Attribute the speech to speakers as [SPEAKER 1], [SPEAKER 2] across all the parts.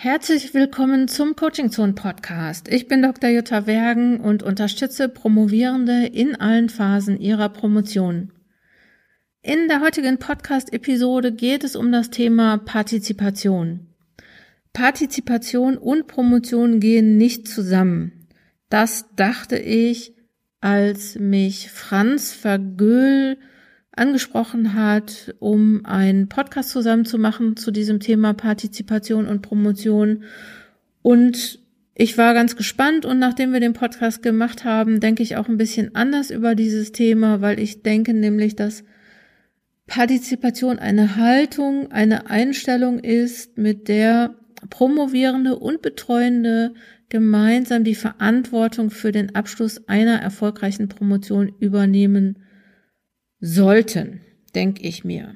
[SPEAKER 1] Herzlich willkommen zum Coaching Zone Podcast. Ich bin Dr. Jutta Wergen und unterstütze Promovierende in allen Phasen ihrer Promotion. In der heutigen Podcast-Episode geht es um das Thema Partizipation. Partizipation und Promotion gehen nicht zusammen. Das dachte ich, als mich Franz Vergöhl angesprochen hat, um einen Podcast zusammen zu machen zu diesem Thema Partizipation und Promotion. Und ich war ganz gespannt und nachdem wir den Podcast gemacht haben, denke ich auch ein bisschen anders über dieses Thema, weil ich denke nämlich, dass Partizipation eine Haltung, eine Einstellung ist, mit der Promovierende und Betreuende gemeinsam die Verantwortung für den Abschluss einer erfolgreichen Promotion übernehmen sollten, denke ich mir.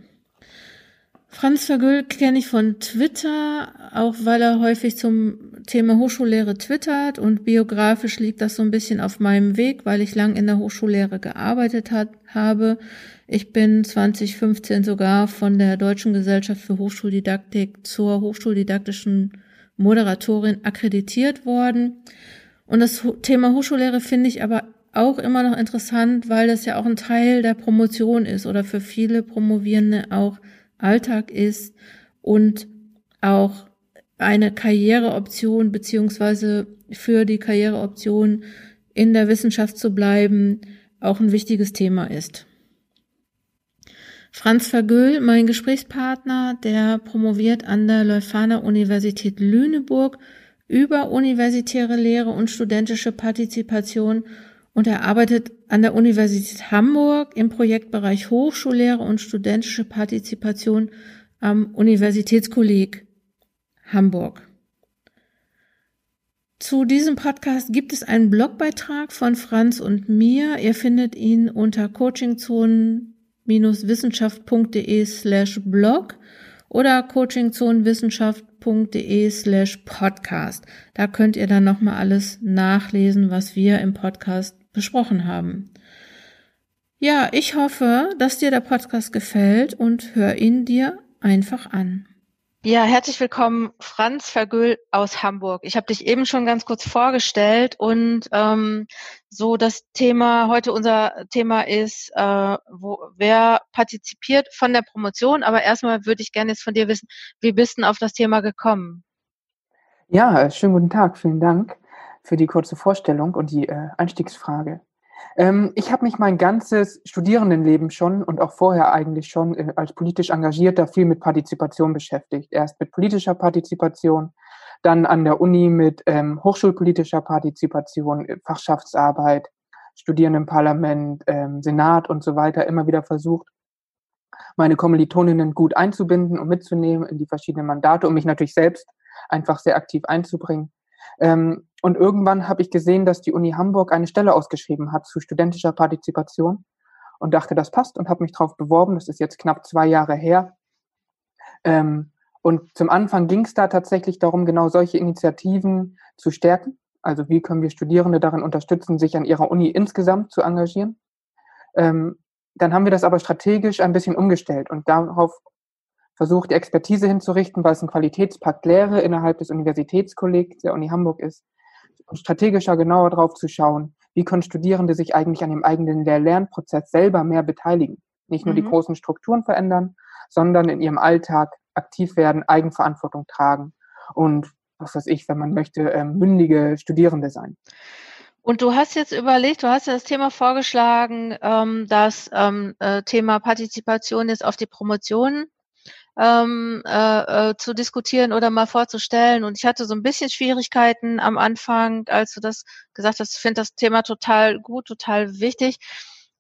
[SPEAKER 1] Franz Vergüll kenne ich von Twitter, auch weil er häufig zum Thema Hochschullehre twittert und biografisch liegt das so ein bisschen auf meinem Weg, weil ich lang in der Hochschullehre gearbeitet hat, habe. Ich bin 2015 sogar von der Deutschen Gesellschaft für Hochschuldidaktik zur hochschuldidaktischen Moderatorin akkreditiert worden. Und das Thema Hochschullehre finde ich aber auch immer noch interessant, weil das ja auch ein Teil der Promotion ist oder für viele Promovierende auch Alltag ist und auch eine Karriereoption beziehungsweise für die Karriereoption in der Wissenschaft zu bleiben auch ein wichtiges Thema ist. Franz Vergöhl, mein Gesprächspartner, der promoviert an der Leuphana Universität Lüneburg über universitäre Lehre und studentische Partizipation und er arbeitet an der Universität Hamburg im Projektbereich Hochschullehre und studentische Partizipation am Universitätskolleg Hamburg. Zu diesem Podcast gibt es einen Blogbeitrag von Franz und mir. Ihr findet ihn unter coachingzonen-wissenschaft.de slash blog oder coachingzonenwissenschaft.de slash podcast. Da könnt ihr dann nochmal alles nachlesen, was wir im Podcast besprochen haben. Ja, ich hoffe, dass dir der Podcast gefällt und hör ihn dir einfach an. Ja, herzlich willkommen, Franz Vergüll aus Hamburg. Ich habe dich eben schon ganz kurz vorgestellt und ähm, so das Thema heute unser Thema ist, äh, wo, wer partizipiert von der Promotion. Aber erstmal würde ich gerne jetzt von dir wissen, wie bist du auf das Thema gekommen?
[SPEAKER 2] Ja, schönen guten Tag, vielen Dank für die kurze Vorstellung und die äh, Einstiegsfrage. Ähm, ich habe mich mein ganzes Studierendenleben schon und auch vorher eigentlich schon äh, als politisch Engagierter viel mit Partizipation beschäftigt. Erst mit politischer Partizipation, dann an der Uni mit ähm, hochschulpolitischer Partizipation, äh, Fachschaftsarbeit, Studierendenparlament, ähm, Senat und so weiter immer wieder versucht, meine Kommilitoninnen gut einzubinden und mitzunehmen in die verschiedenen Mandate, um mich natürlich selbst einfach sehr aktiv einzubringen. Ähm, und irgendwann habe ich gesehen, dass die Uni Hamburg eine Stelle ausgeschrieben hat zu studentischer Partizipation und dachte, das passt und habe mich darauf beworben. Das ist jetzt knapp zwei Jahre her. Ähm, und zum Anfang ging es da tatsächlich darum, genau solche Initiativen zu stärken. Also wie können wir Studierende darin unterstützen, sich an ihrer Uni insgesamt zu engagieren. Ähm, dann haben wir das aber strategisch ein bisschen umgestellt und darauf versucht, die Expertise hinzurichten, weil es ein Qualitätspakt Lehre innerhalb des Universitätskollegs der Uni Hamburg ist, und strategischer genauer drauf zu schauen, wie können Studierende sich eigentlich an dem eigenen Lehr-Lernprozess selber mehr beteiligen. Nicht nur mhm. die großen Strukturen verändern, sondern in ihrem Alltag aktiv werden, Eigenverantwortung tragen und was weiß ich, wenn man möchte, ähm, mündige Studierende sein.
[SPEAKER 1] Und du hast jetzt überlegt, du hast ja das Thema vorgeschlagen, ähm, das ähm, äh, Thema Partizipation jetzt auf die Promotion ähm, äh, äh, zu diskutieren oder mal vorzustellen. Und ich hatte so ein bisschen Schwierigkeiten am Anfang, als du das gesagt hast. Ich finde das Thema total gut, total wichtig.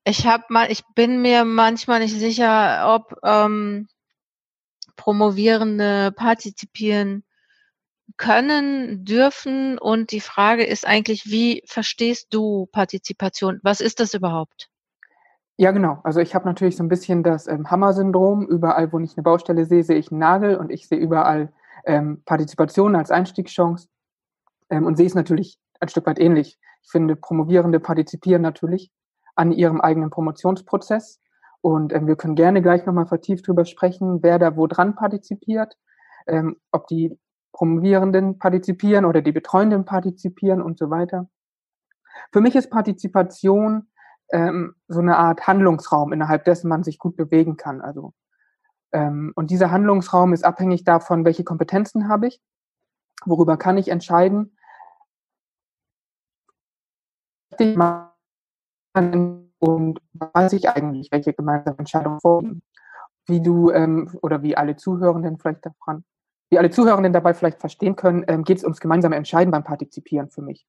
[SPEAKER 1] Ich habe mal, ich bin mir manchmal nicht sicher, ob ähm, Promovierende partizipieren können, dürfen. Und die Frage ist eigentlich, wie verstehst du Partizipation? Was ist das überhaupt?
[SPEAKER 2] Ja, genau. Also ich habe natürlich so ein bisschen das ähm, Hammer-Syndrom. Überall, wo ich eine Baustelle sehe, sehe ich einen Nagel und ich sehe überall ähm, Partizipation als Einstiegschance ähm, und sehe es natürlich ein Stück weit ähnlich. Ich finde, Promovierende partizipieren natürlich an ihrem eigenen Promotionsprozess und ähm, wir können gerne gleich nochmal vertieft drüber sprechen, wer da wo dran partizipiert, ähm, ob die Promovierenden partizipieren oder die Betreuenden partizipieren und so weiter. Für mich ist Partizipation ähm, so eine Art Handlungsraum, innerhalb dessen man sich gut bewegen kann. Also ähm, und dieser Handlungsraum ist abhängig davon, welche Kompetenzen habe ich, worüber kann ich entscheiden. Und weiß ich eigentlich, welche gemeinsame Entscheidungen vorliegen. Wie du ähm, oder wie alle Zuhörenden vielleicht davon, wie alle Zuhörenden dabei vielleicht verstehen können, ähm, geht es ums gemeinsame Entscheiden beim Partizipieren für mich.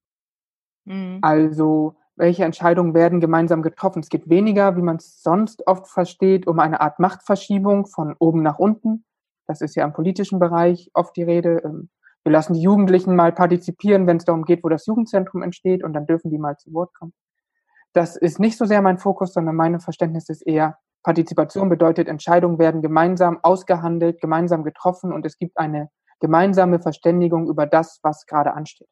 [SPEAKER 2] Mhm. Also welche Entscheidungen werden gemeinsam getroffen. Es geht weniger, wie man es sonst oft versteht, um eine Art Machtverschiebung von oben nach unten. Das ist ja im politischen Bereich oft die Rede. Ähm, wir lassen die Jugendlichen mal partizipieren, wenn es darum geht, wo das Jugendzentrum entsteht, und dann dürfen die mal zu Wort kommen. Das ist nicht so sehr mein Fokus, sondern mein Verständnis ist eher, Partizipation bedeutet, Entscheidungen werden gemeinsam ausgehandelt, gemeinsam getroffen und es gibt eine gemeinsame Verständigung über das, was gerade ansteht.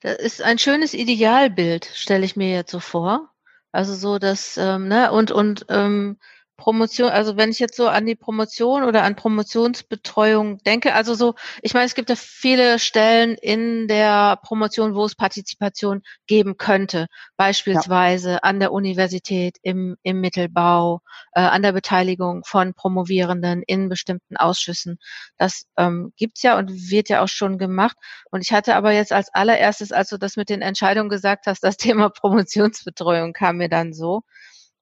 [SPEAKER 1] Das ist ein schönes Idealbild, stelle ich mir jetzt so vor. Also so, dass, ähm, ne, und, und ähm, Promotion, also wenn ich jetzt so an die Promotion oder an Promotionsbetreuung denke, also so, ich meine, es gibt ja viele Stellen in der Promotion, wo es Partizipation geben könnte, beispielsweise ja. an der Universität, im, im Mittelbau, äh, an der Beteiligung von Promovierenden in bestimmten Ausschüssen. Das ähm, gibt's ja und wird ja auch schon gemacht. Und ich hatte aber jetzt als allererstes, als du das mit den Entscheidungen gesagt hast, das Thema Promotionsbetreuung kam mir dann so.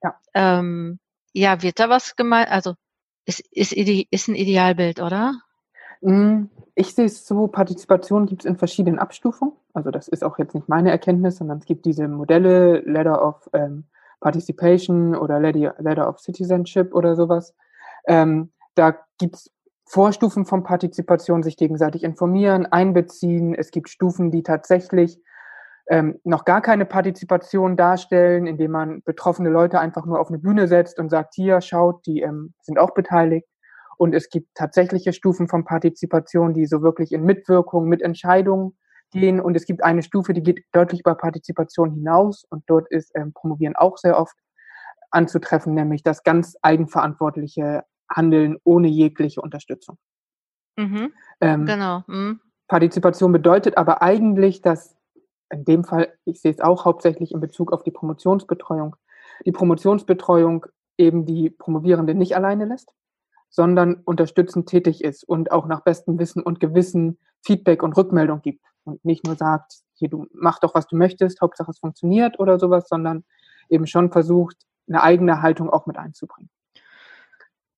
[SPEAKER 1] Ja. Ähm, ja, wird da was gemeint? Also ist, ist, ist ein Idealbild, oder?
[SPEAKER 2] Mm, ich sehe es so, Partizipation gibt es in verschiedenen Abstufungen. Also das ist auch jetzt nicht meine Erkenntnis, sondern es gibt diese Modelle, Ladder of ähm, Participation oder Ladder of Citizenship oder sowas. Ähm, da gibt es Vorstufen von Partizipation, sich gegenseitig informieren, einbeziehen. Es gibt Stufen, die tatsächlich ähm, noch gar keine Partizipation darstellen, indem man betroffene Leute einfach nur auf eine Bühne setzt und sagt, hier, schaut, die ähm, sind auch beteiligt. Und es gibt tatsächliche Stufen von Partizipation, die so wirklich in Mitwirkung, mit Entscheidungen gehen. Und es gibt eine Stufe, die geht deutlich über Partizipation hinaus. Und dort ist ähm, Promovieren auch sehr oft anzutreffen, nämlich das ganz eigenverantwortliche Handeln ohne jegliche Unterstützung. Mhm. Ähm, genau. Mhm. Partizipation bedeutet aber eigentlich, dass in dem Fall, ich sehe es auch hauptsächlich in Bezug auf die Promotionsbetreuung, die Promotionsbetreuung eben die Promovierende nicht alleine lässt, sondern unterstützend tätig ist und auch nach bestem Wissen und Gewissen Feedback und Rückmeldung gibt und nicht nur sagt, hier, du mach doch, was du möchtest, Hauptsache es funktioniert oder sowas, sondern eben schon versucht, eine eigene Haltung auch mit einzubringen.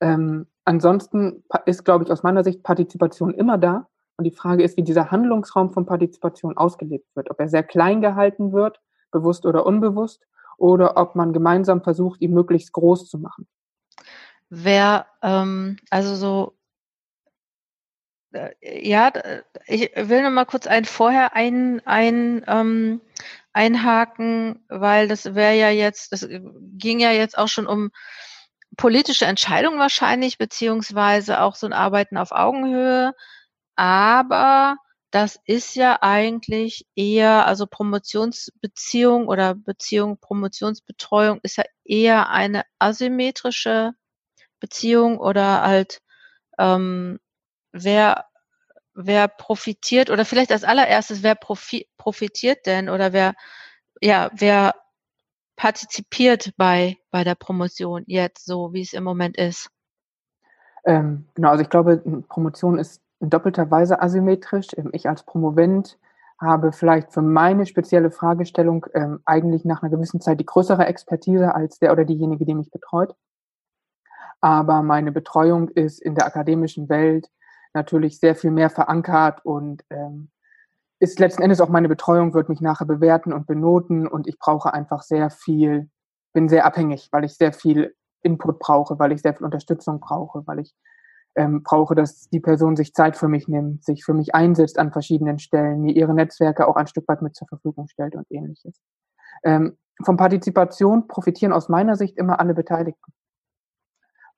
[SPEAKER 2] Ähm, ansonsten ist, glaube ich, aus meiner Sicht Partizipation immer da. Und die Frage ist, wie dieser Handlungsraum von Partizipation ausgelebt wird. Ob er sehr klein gehalten wird, bewusst oder unbewusst, oder ob man gemeinsam versucht, ihn möglichst groß zu machen.
[SPEAKER 1] Wer, ähm, also so, äh, ja, ich will noch mal kurz ein vorher ein, ein, ähm, einhaken, weil das wäre ja jetzt, das ging ja jetzt auch schon um politische Entscheidungen wahrscheinlich, beziehungsweise auch so ein Arbeiten auf Augenhöhe. Aber das ist ja eigentlich eher, also Promotionsbeziehung oder Beziehung, Promotionsbetreuung ist ja eher eine asymmetrische Beziehung oder halt, ähm, wer, wer profitiert oder vielleicht als allererstes, wer profi profitiert denn oder wer, ja, wer partizipiert bei, bei der Promotion jetzt so, wie es im Moment ist?
[SPEAKER 2] Ähm, genau, also ich glaube, Promotion ist in doppelter Weise asymmetrisch. Ähm, ich als Promovent habe vielleicht für meine spezielle Fragestellung ähm, eigentlich nach einer gewissen Zeit die größere Expertise als der oder diejenige, die mich betreut. Aber meine Betreuung ist in der akademischen Welt natürlich sehr viel mehr verankert und ähm, ist letzten Endes auch meine Betreuung, wird mich nachher bewerten und benoten und ich brauche einfach sehr viel, bin sehr abhängig, weil ich sehr viel Input brauche, weil ich sehr viel Unterstützung brauche, weil ich ähm, brauche, dass die Person sich Zeit für mich nimmt, sich für mich einsetzt an verschiedenen Stellen, mir ihre Netzwerke auch ein Stück weit mit zur Verfügung stellt und ähnliches. Ähm, von Partizipation profitieren aus meiner Sicht immer alle Beteiligten,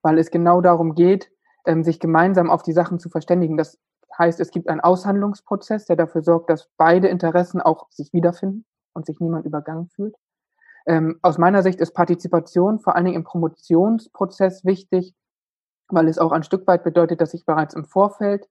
[SPEAKER 2] weil es genau darum geht, ähm, sich gemeinsam auf die Sachen zu verständigen. Das heißt, es gibt einen Aushandlungsprozess, der dafür sorgt, dass beide Interessen auch sich wiederfinden und sich niemand übergangen fühlt. Ähm, aus meiner Sicht ist Partizipation vor allen Dingen im Promotionsprozess wichtig, weil es auch ein Stück weit bedeutet, dass ich bereits im Vorfeld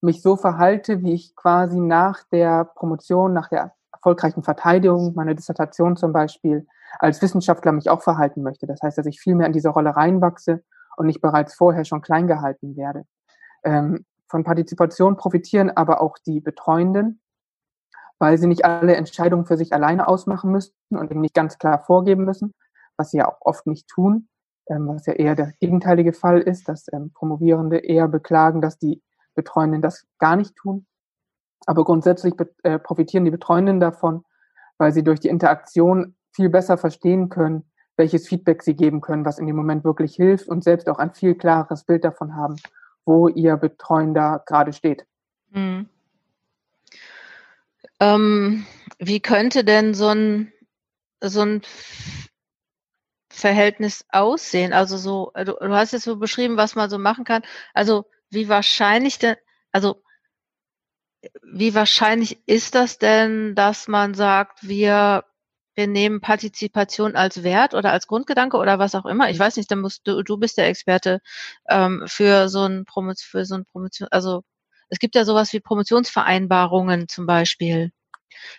[SPEAKER 2] mich so verhalte, wie ich quasi nach der Promotion, nach der erfolgreichen Verteidigung meiner Dissertation zum Beispiel als Wissenschaftler mich auch verhalten möchte. Das heißt, dass ich viel mehr in diese Rolle reinwachse und nicht bereits vorher schon klein gehalten werde. Ähm, von Partizipation profitieren aber auch die Betreuenden, weil sie nicht alle Entscheidungen für sich alleine ausmachen müssen und eben nicht ganz klar vorgeben müssen, was sie ja auch oft nicht tun, was ja eher der gegenteilige Fall ist, dass ähm, Promovierende eher beklagen, dass die Betreuenden das gar nicht tun. Aber grundsätzlich äh, profitieren die Betreuenden davon, weil sie durch die Interaktion viel besser verstehen können, welches Feedback sie geben können, was in dem Moment wirklich hilft und selbst auch ein viel klareres Bild davon haben, wo ihr Betreuender gerade steht. Hm.
[SPEAKER 1] Ähm, wie könnte denn so ein, so ein Verhältnis aussehen? Also so, du, du hast jetzt so beschrieben, was man so machen kann. Also wie wahrscheinlich denn, also wie wahrscheinlich ist das denn, dass man sagt, wir, wir nehmen Partizipation als Wert oder als Grundgedanke oder was auch immer? Ich weiß nicht, dann musst du, du bist der Experte ähm, für so ein Promotion, für so ein Promotion, also es gibt ja sowas wie Promotionsvereinbarungen zum Beispiel.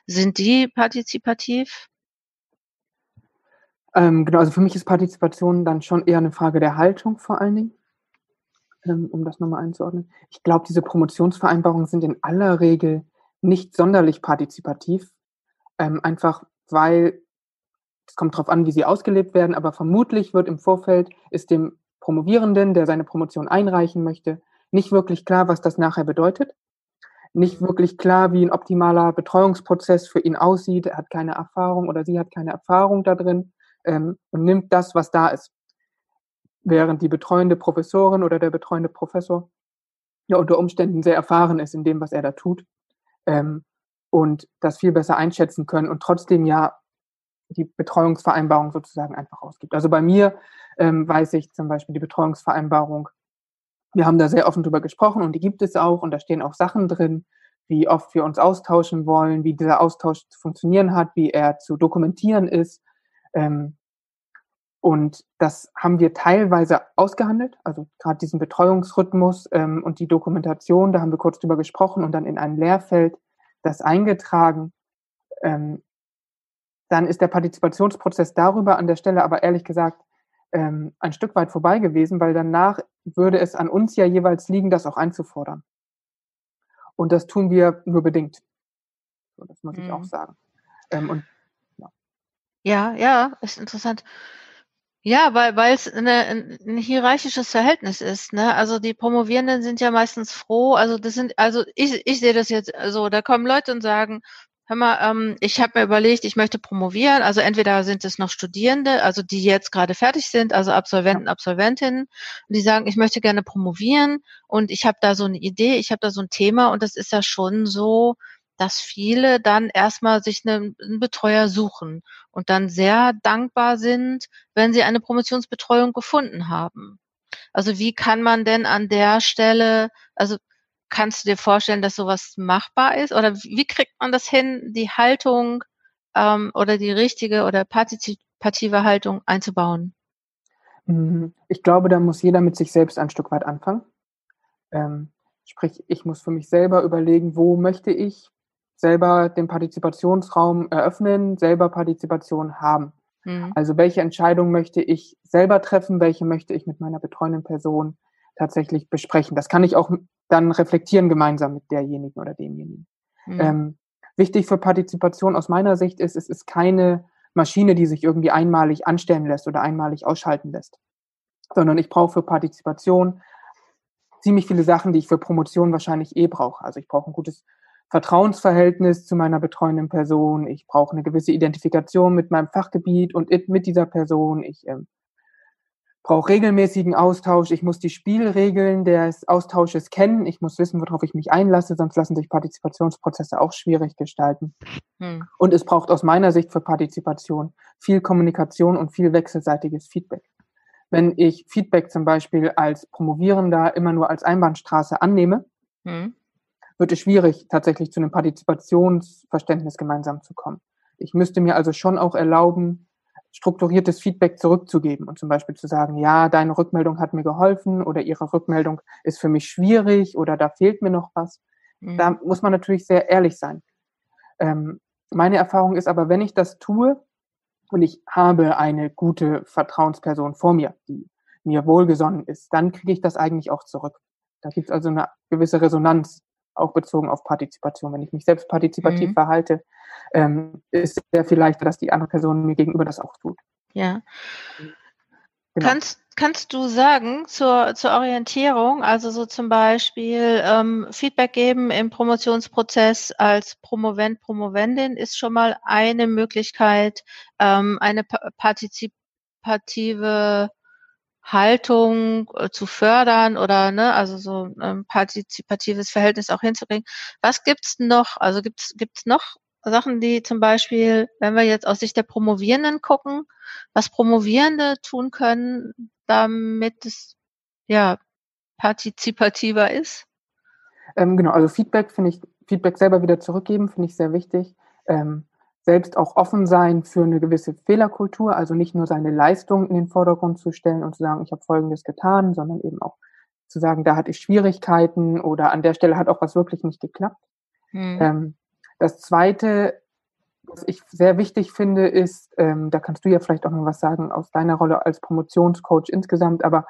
[SPEAKER 1] Sind die partizipativ?
[SPEAKER 2] Ähm, genau, also für mich ist Partizipation dann schon eher eine Frage der Haltung vor allen Dingen ähm, um das nochmal einzuordnen. Ich glaube, diese Promotionsvereinbarungen sind in aller Regel nicht sonderlich partizipativ, ähm, einfach weil es kommt darauf an, wie sie ausgelebt werden, aber vermutlich wird im Vorfeld ist dem Promovierenden, der seine Promotion einreichen möchte, nicht wirklich klar, was das nachher bedeutet. Nicht wirklich klar, wie ein optimaler Betreuungsprozess für ihn aussieht. Er hat keine Erfahrung oder sie hat keine Erfahrung da drin ähm, und nimmt das, was da ist während die betreuende Professorin oder der betreuende Professor ja unter Umständen sehr erfahren ist in dem, was er da tut ähm, und das viel besser einschätzen können und trotzdem ja die Betreuungsvereinbarung sozusagen einfach ausgibt. Also bei mir ähm, weiß ich zum Beispiel die Betreuungsvereinbarung, wir haben da sehr offen drüber gesprochen und die gibt es auch und da stehen auch Sachen drin, wie oft wir uns austauschen wollen, wie dieser Austausch zu funktionieren hat, wie er zu dokumentieren ist. Ähm, und das haben wir teilweise ausgehandelt, also gerade diesen Betreuungsrhythmus ähm, und die Dokumentation, da haben wir kurz drüber gesprochen und dann in ein Lehrfeld das eingetragen. Ähm, dann ist der Partizipationsprozess darüber an der Stelle aber ehrlich gesagt ähm, ein Stück weit vorbei gewesen, weil danach würde es an uns ja jeweils liegen, das auch einzufordern. Und das tun wir nur bedingt. So, das muss mhm. ich auch mhm. sagen. Ähm, und.
[SPEAKER 1] Ja, ja, ist interessant. Ja, weil weil es eine, ein hierarchisches Verhältnis ist. Ne? Also die Promovierenden sind ja meistens froh. Also das sind, also ich, ich sehe das jetzt so, da kommen Leute und sagen, hör mal, ähm, ich habe mir überlegt, ich möchte promovieren. Also entweder sind es noch Studierende, also die jetzt gerade fertig sind, also Absolventen. Absolventinnen, und die sagen, ich möchte gerne promovieren und ich habe da so eine Idee, ich habe da so ein Thema und das ist ja schon so, dass viele dann erstmal sich einen, einen Betreuer suchen und dann sehr dankbar sind, wenn sie eine Promotionsbetreuung gefunden haben. Also wie kann man denn an der Stelle, also kannst du dir vorstellen, dass sowas machbar ist? Oder wie kriegt man das hin, die Haltung ähm, oder die richtige oder partizipative Haltung einzubauen?
[SPEAKER 2] Mhm. Ich glaube, da muss jeder mit sich selbst ein Stück weit anfangen. Ähm, sprich, ich muss für mich selber überlegen, wo möchte ich selber den Partizipationsraum eröffnen, selber Partizipation haben. Mhm. Also welche Entscheidung möchte ich selber treffen, welche möchte ich mit meiner betreuenden Person tatsächlich besprechen. Das kann ich auch dann reflektieren gemeinsam mit derjenigen oder demjenigen. Mhm. Ähm, wichtig für Partizipation aus meiner Sicht ist, es ist keine Maschine, die sich irgendwie einmalig anstellen lässt oder einmalig ausschalten lässt, sondern ich brauche für Partizipation ziemlich viele Sachen, die ich für Promotion wahrscheinlich eh brauche. Also ich brauche ein gutes Vertrauensverhältnis zu meiner betreuenden Person. Ich brauche eine gewisse Identifikation mit meinem Fachgebiet und mit dieser Person. Ich ähm, brauche regelmäßigen Austausch. Ich muss die Spielregeln des Austausches kennen. Ich muss wissen, worauf ich mich einlasse, sonst lassen sich Partizipationsprozesse auch schwierig gestalten. Hm. Und es braucht aus meiner Sicht für Partizipation viel Kommunikation und viel wechselseitiges Feedback. Wenn ich Feedback zum Beispiel als Promovierender immer nur als Einbahnstraße annehme, hm wird es schwierig, tatsächlich zu einem Partizipationsverständnis gemeinsam zu kommen. Ich müsste mir also schon auch erlauben, strukturiertes Feedback zurückzugeben und zum Beispiel zu sagen, ja, deine Rückmeldung hat mir geholfen oder ihre Rückmeldung ist für mich schwierig oder da fehlt mir noch was. Mhm. Da muss man natürlich sehr ehrlich sein. Ähm, meine Erfahrung ist aber, wenn ich das tue und ich habe eine gute Vertrauensperson vor mir, die mir wohlgesonnen ist, dann kriege ich das eigentlich auch zurück. Da gibt es also eine gewisse Resonanz, auch bezogen auf Partizipation. Wenn ich mich selbst partizipativ mhm. verhalte, ähm, ist es sehr viel leichter, dass die andere Person mir gegenüber das auch tut.
[SPEAKER 1] Ja. Genau. Kannst, kannst du sagen zur, zur Orientierung, also so zum Beispiel ähm, Feedback geben im Promotionsprozess als Promovent, Promovendin ist schon mal eine Möglichkeit, ähm, eine partizipative Haltung äh, zu fördern oder ne, also so ein partizipatives Verhältnis auch hinzubringen. Was gibt's noch? Also gibt's gibt's noch Sachen, die zum Beispiel, wenn wir jetzt aus Sicht der Promovierenden gucken, was Promovierende tun können, damit es ja partizipativer ist?
[SPEAKER 2] Ähm, genau, also Feedback finde ich, Feedback selber wieder zurückgeben, finde ich sehr wichtig. Ähm, selbst auch offen sein für eine gewisse Fehlerkultur, also nicht nur seine Leistung in den Vordergrund zu stellen und zu sagen, ich habe Folgendes getan, sondern eben auch zu sagen, da hatte ich Schwierigkeiten oder an der Stelle hat auch was wirklich nicht geklappt. Mhm. Das Zweite, was ich sehr wichtig finde, ist, ähm, da kannst du ja vielleicht auch noch was sagen aus deiner Rolle als Promotionscoach insgesamt, aber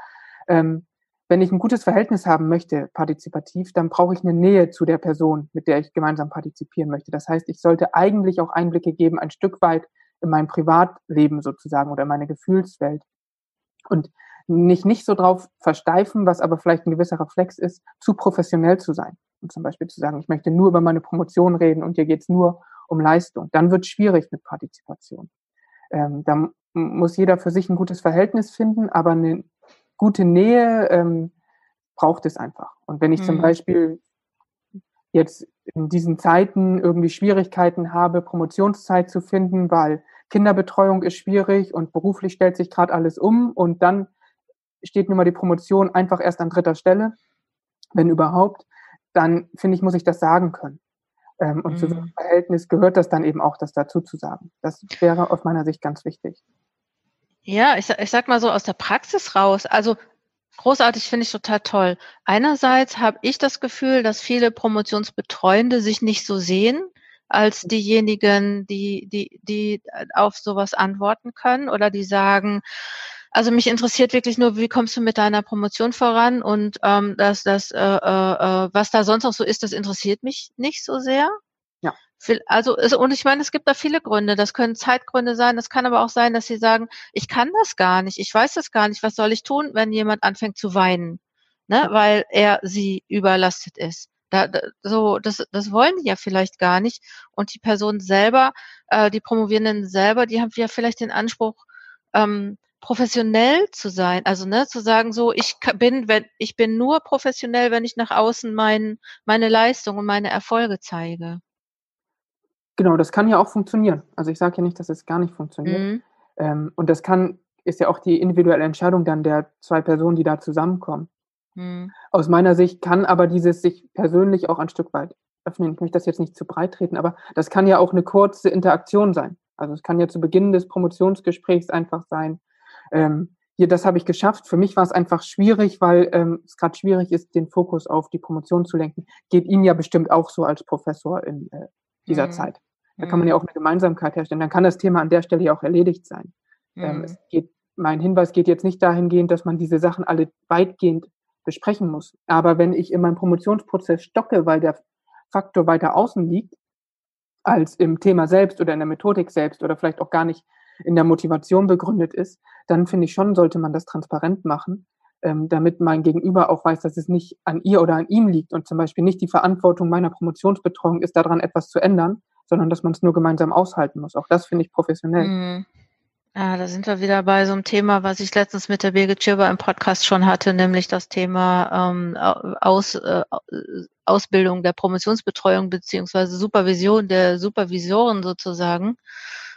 [SPEAKER 2] ähm, wenn ich ein gutes Verhältnis haben möchte, partizipativ, dann brauche ich eine Nähe zu der Person, mit der ich gemeinsam partizipieren möchte. Das heißt, ich sollte eigentlich auch Einblicke geben, ein Stück weit in mein Privatleben sozusagen oder in meine Gefühlswelt. Und nicht, nicht so drauf versteifen, was aber vielleicht ein gewisser Reflex ist, zu professionell zu sein. Und zum Beispiel zu sagen, ich möchte nur über meine Promotion reden und hier geht's nur um Leistung. Dann wird schwierig mit Partizipation. Ähm, da muss jeder für sich ein gutes Verhältnis finden, aber eine gute Nähe ähm, braucht es einfach. Und wenn ich mhm. zum Beispiel jetzt in diesen Zeiten irgendwie Schwierigkeiten habe, Promotionszeit zu finden, weil Kinderbetreuung ist schwierig und beruflich stellt sich gerade alles um und dann steht nun mal die Promotion einfach erst an dritter Stelle, wenn überhaupt, dann finde ich, muss ich das sagen können. Ähm, und mhm. zu so einem mhm. Verhältnis gehört das dann eben auch, das dazu zu sagen. Das wäre aus meiner Sicht ganz wichtig.
[SPEAKER 1] Ja, ich, ich sag mal so aus der Praxis raus. Also großartig finde ich total toll. Einerseits habe ich das Gefühl, dass viele Promotionsbetreuende sich nicht so sehen als diejenigen, die, die, die auf sowas antworten können oder die sagen, also mich interessiert wirklich nur, wie kommst du mit deiner Promotion voran und ähm, das, das, äh, äh, äh was da sonst noch so ist, das interessiert mich nicht so sehr. Also, und ich meine, es gibt da viele Gründe. Das können Zeitgründe sein. Das kann aber auch sein, dass sie sagen, ich kann das gar nicht. Ich weiß das gar nicht. Was soll ich tun, wenn jemand anfängt zu weinen? Ne, weil er sie überlastet ist. Da, da, so, das, das wollen die ja vielleicht gar nicht. Und die Person selber, äh, die Promovierenden selber, die haben ja vielleicht den Anspruch, ähm, professionell zu sein. Also ne, zu sagen, so ich bin, wenn ich bin nur professionell, wenn ich nach außen mein, meine Leistung und meine Erfolge zeige.
[SPEAKER 2] Genau, das kann ja auch funktionieren. Also ich sage ja nicht, dass es gar nicht funktioniert. Mhm. Ähm, und das kann, ist ja auch die individuelle Entscheidung dann der zwei Personen, die da zusammenkommen. Mhm. Aus meiner Sicht kann aber dieses sich persönlich auch ein Stück weit öffnen. Ich möchte das jetzt nicht zu breit treten, aber das kann ja auch eine kurze Interaktion sein. Also es kann ja zu Beginn des Promotionsgesprächs einfach sein, ähm, hier, das habe ich geschafft. Für mich war es einfach schwierig, weil ähm, es gerade schwierig ist, den Fokus auf die Promotion zu lenken. Geht Ihnen ja bestimmt auch so als Professor in äh, dieser mhm. Zeit. Da kann man ja mhm. auch eine Gemeinsamkeit herstellen. Dann kann das Thema an der Stelle ja auch erledigt sein. Ähm, mhm. Ähm, geht, mein Hinweis geht jetzt nicht dahingehend, dass man diese Sachen alle weitgehend besprechen muss. Aber wenn ich in meinem Promotionsprozess stocke, weil der Faktor weiter außen liegt, als im Thema selbst oder in der Methodik selbst oder vielleicht auch gar nicht in der Motivation begründet ist, dann finde ich schon, sollte man das transparent machen, ähm, damit mein Gegenüber auch weiß, dass es nicht an ihr oder an ihm liegt und zum Beispiel nicht die Verantwortung meiner Promotionsbetreuung ist, daran etwas zu ändern, sondern dass man es nur gemeinsam aushalten muss. Auch das finde ich professionell. Mhm.
[SPEAKER 1] Ja, da sind wir wieder bei so einem Thema, was ich letztens mit der Birgit Schirber im Podcast schon hatte, nämlich das Thema ähm, Aus, äh, Ausbildung der Promotionsbetreuung beziehungsweise Supervision der Supervisoren sozusagen.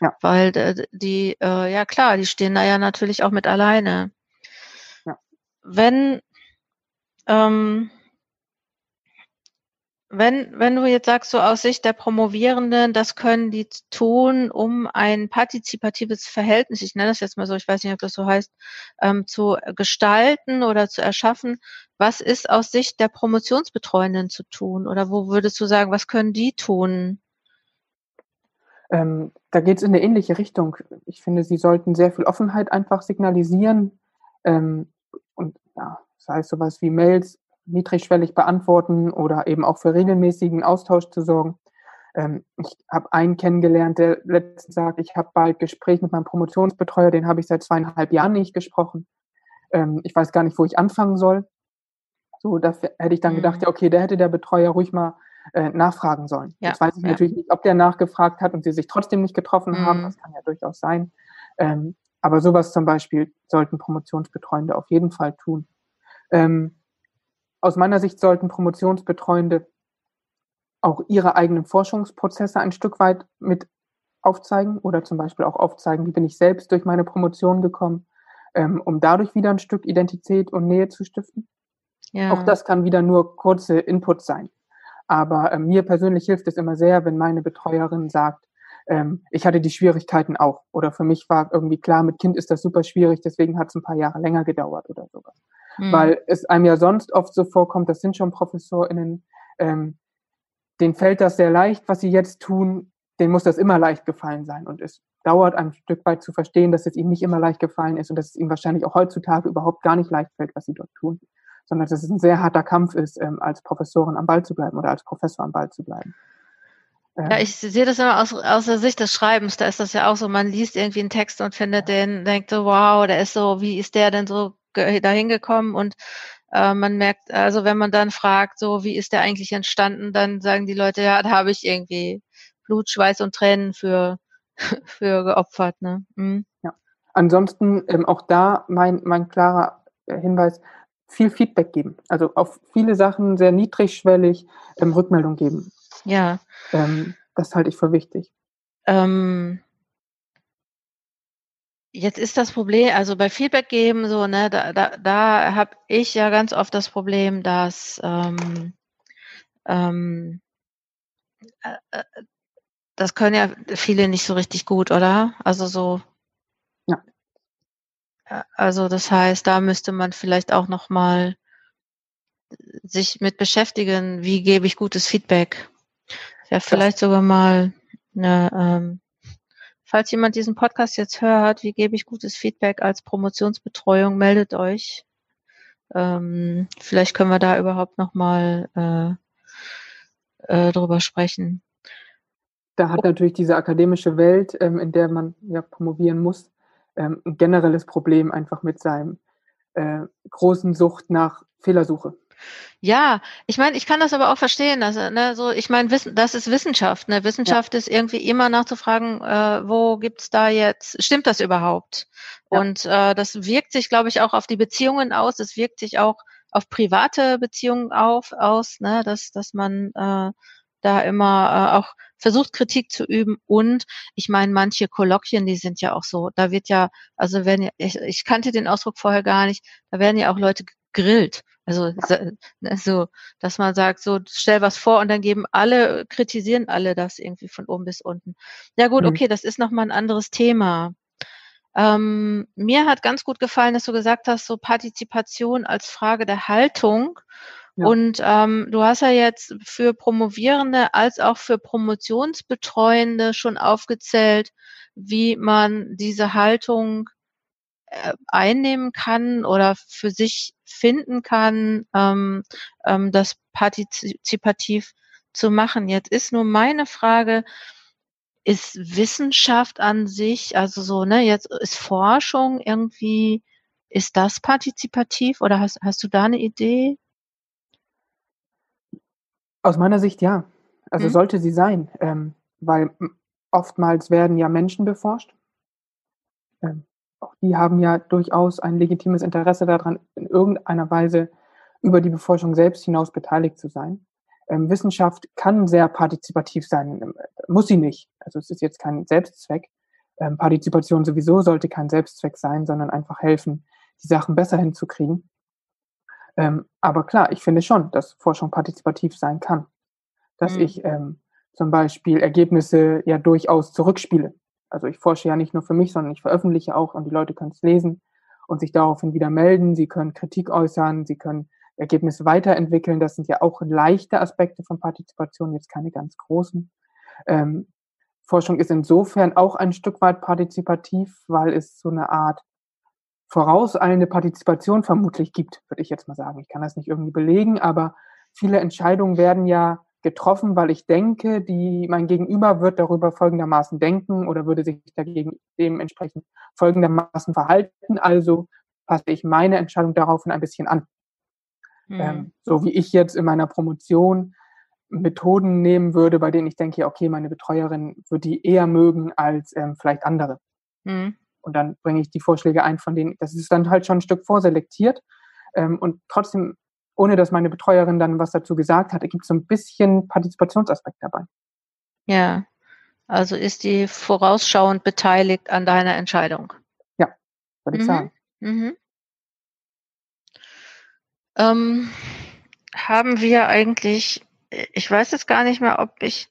[SPEAKER 1] Ja. Weil äh, die, äh, ja klar, die stehen da ja natürlich auch mit alleine. Ja. Wenn ähm, wenn, wenn du jetzt sagst, so aus Sicht der Promovierenden, das können die tun, um ein partizipatives Verhältnis, ich nenne das jetzt mal so, ich weiß nicht, ob das so heißt, ähm, zu gestalten oder zu erschaffen, was ist aus Sicht der Promotionsbetreuenden zu tun? Oder wo würdest du sagen, was können die tun?
[SPEAKER 2] Ähm, da geht es in eine ähnliche Richtung. Ich finde, sie sollten sehr viel Offenheit einfach signalisieren ähm, und ja, sei es sowas wie Mails niedrigschwellig beantworten oder eben auch für regelmäßigen Austausch zu sorgen. Ähm, ich habe einen kennengelernt, der letztens sagt, ich habe bald Gespräch mit meinem Promotionsbetreuer, den habe ich seit zweieinhalb Jahren nicht gesprochen. Ähm, ich weiß gar nicht, wo ich anfangen soll. So, da hätte ich dann mhm. gedacht, ja, okay, da hätte der Betreuer ruhig mal äh, nachfragen sollen. Ja, Jetzt weiß ich ja. natürlich nicht, ob der nachgefragt hat und sie sich trotzdem nicht getroffen mhm. haben. Das kann ja durchaus sein. Ähm, aber sowas zum Beispiel sollten Promotionsbetreuende auf jeden Fall tun. Ähm, aus meiner Sicht sollten Promotionsbetreuende auch ihre eigenen Forschungsprozesse ein Stück weit mit aufzeigen oder zum Beispiel auch aufzeigen, wie bin ich selbst durch meine Promotion gekommen, ähm, um dadurch wieder ein Stück Identität und Nähe zu stiften. Ja. Auch das kann wieder nur kurze Inputs sein. Aber äh, mir persönlich hilft es immer sehr, wenn meine Betreuerin sagt, ähm, ich hatte die Schwierigkeiten auch. Oder für mich war irgendwie klar, mit Kind ist das super schwierig, deswegen hat es ein paar Jahre länger gedauert oder sowas mhm. weil es einem ja sonst oft so vorkommt, das sind schon ProfessorInnen, ähm, denen fällt das sehr leicht, was sie jetzt tun, denen muss das immer leicht gefallen sein. Und es dauert ein Stück weit zu verstehen, dass es ihnen nicht immer leicht gefallen ist und dass es ihnen wahrscheinlich auch heutzutage überhaupt gar nicht leicht fällt, was sie dort tun, sondern dass es ein sehr harter Kampf ist, ähm, als Professorin am Ball zu bleiben oder als Professor am Ball zu bleiben.
[SPEAKER 1] Ja, ähm. ich sehe das immer aus, aus der Sicht des Schreibens. Da ist das ja auch so, man liest irgendwie einen Text und findet den, denkt so, wow, der ist so, wie ist der denn so dahin gekommen und äh, man merkt, also wenn man dann fragt, so wie ist der eigentlich entstanden, dann sagen die Leute, ja, da habe ich irgendwie Blut, Schweiß und Tränen für, für geopfert. Ne? Mhm.
[SPEAKER 2] Ja. Ansonsten ähm, auch da mein, mein klarer äh, Hinweis, viel Feedback geben. Also auf viele Sachen sehr niedrigschwellig ähm, Rückmeldung geben.
[SPEAKER 1] Ja.
[SPEAKER 2] Ähm, das halte ich für wichtig.
[SPEAKER 1] Ähm, Jetzt ist das Problem, also bei Feedback geben, so, ne, da, da, da habe ich ja ganz oft das Problem, dass ähm, ähm, äh, äh, das können ja viele nicht so richtig gut, oder? Also so. Ja. Äh, also das heißt, da müsste man vielleicht auch noch mal sich mit beschäftigen, wie gebe ich gutes Feedback. Ja, vielleicht sogar mal eine ähm, Falls jemand diesen Podcast jetzt hört, wie gebe ich gutes Feedback als Promotionsbetreuung, meldet euch. Ähm, vielleicht können wir da überhaupt nochmal äh, äh, drüber sprechen.
[SPEAKER 2] Da hat natürlich diese akademische Welt, ähm, in der man ja promovieren muss, ähm, ein generelles Problem einfach mit seinem äh, großen Sucht nach Fehlersuche.
[SPEAKER 1] Ja, ich meine, ich kann das aber auch verstehen. Also, ne, so, ich meine, Wissen, das ist Wissenschaft. Ne? Wissenschaft ja. ist irgendwie immer nachzufragen, äh, wo gibt's da jetzt, stimmt das überhaupt? Ja. Und äh, das wirkt sich, glaube ich, auch auf die Beziehungen aus. Es wirkt sich auch auf private Beziehungen auf, aus, ne? dass, dass man äh, da immer äh, auch versucht, Kritik zu üben. Und ich meine, manche Kolloquien, die sind ja auch so, da wird ja, also wenn ich, ich kannte den Ausdruck vorher gar nicht, da werden ja auch Leute gegrillt. Also, also, dass man sagt, so stell was vor und dann geben alle, kritisieren alle das irgendwie von oben bis unten. Ja gut, mhm. okay, das ist nochmal ein anderes Thema. Ähm, mir hat ganz gut gefallen, dass du gesagt hast, so Partizipation als Frage der Haltung. Ja. Und ähm, du hast ja jetzt für Promovierende als auch für Promotionsbetreuende schon aufgezählt, wie man diese Haltung einnehmen kann oder für sich finden kann, ähm, ähm, das partizipativ zu machen. Jetzt ist nur meine Frage, ist Wissenschaft an sich, also so, ne, jetzt ist Forschung irgendwie, ist das partizipativ oder hast, hast du da eine Idee?
[SPEAKER 2] Aus meiner Sicht ja. Also hm? sollte sie sein, ähm, weil oftmals werden ja Menschen beforscht. Ähm, auch die haben ja durchaus ein legitimes Interesse daran, in irgendeiner Weise über die Beforschung selbst hinaus beteiligt zu sein. Ähm, Wissenschaft kann sehr partizipativ sein, ähm, muss sie nicht. Also es ist jetzt kein Selbstzweck. Ähm, Partizipation sowieso sollte kein Selbstzweck sein, sondern einfach helfen, die Sachen besser hinzukriegen. Ähm, aber klar, ich finde schon, dass Forschung partizipativ sein kann. dass mhm. ich ähm, zum Beispiel Ergebnisse ja durchaus zurückspiele. Also ich forsche ja nicht nur für mich, sondern ich veröffentliche auch und die Leute können es lesen und sich daraufhin wieder melden. Sie können Kritik äußern, sie können Ergebnisse weiterentwickeln. Das sind ja auch leichte Aspekte von Partizipation, jetzt keine ganz großen. Ähm, Forschung ist insofern auch ein Stück weit partizipativ, weil es so eine Art vorauseilende Partizipation vermutlich gibt, würde ich jetzt mal sagen. Ich kann das nicht irgendwie belegen, aber viele Entscheidungen werden ja getroffen, weil ich denke, die, mein Gegenüber wird darüber folgendermaßen denken oder würde sich dagegen dementsprechend folgendermaßen verhalten. Also passe ich meine Entscheidung daraufhin ein bisschen an. Mhm. Ähm, so wie ich jetzt in meiner Promotion Methoden nehmen würde, bei denen ich denke, okay, meine Betreuerin würde die eher mögen als ähm, vielleicht andere. Mhm. Und dann bringe ich die Vorschläge ein, von denen, das ist dann halt schon ein Stück vorselektiert. Ähm, und trotzdem, ohne dass meine Betreuerin dann was dazu gesagt hat, gibt es so ein bisschen Partizipationsaspekt dabei.
[SPEAKER 1] Ja, also ist die vorausschauend beteiligt an deiner Entscheidung.
[SPEAKER 2] Ja, würde ich mhm. sagen. Mhm.
[SPEAKER 1] Ähm, haben wir eigentlich ich weiß jetzt gar nicht mehr, ob ich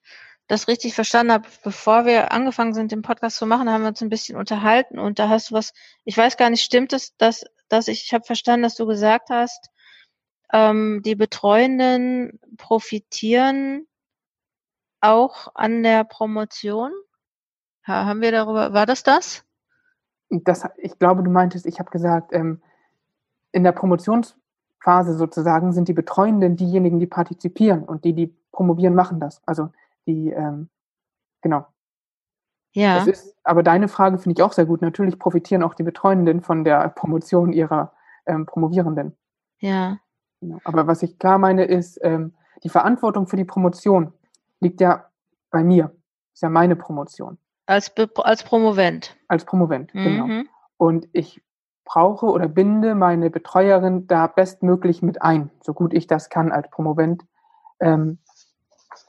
[SPEAKER 1] das richtig verstanden habe. Bevor wir angefangen sind, den Podcast zu machen, haben wir uns ein bisschen unterhalten und da hast du was, ich weiß gar nicht, stimmt es, dass, dass ich, ich habe verstanden, dass du gesagt hast, ähm, die Betreuenden profitieren auch an der Promotion? Ha, haben wir darüber, war das das?
[SPEAKER 2] das ich glaube, du meintest, ich habe gesagt, ähm, in der Promotions Phase sozusagen sind die Betreuenden diejenigen, die partizipieren und die, die promovieren, machen das. Also die, ähm, genau. Ja. Ist, aber deine Frage finde ich auch sehr gut. Natürlich profitieren auch die Betreuenden von der Promotion ihrer ähm, Promovierenden.
[SPEAKER 1] Ja.
[SPEAKER 2] Genau. Aber was ich klar meine, ist, ähm, die Verantwortung für die Promotion liegt ja bei mir. Ist ja meine Promotion.
[SPEAKER 1] Als, als Promovent.
[SPEAKER 2] Als Promovent, genau. mhm. genau. Und ich brauche oder binde meine Betreuerin da bestmöglich mit ein, so gut ich das kann als Promovent. Ähm,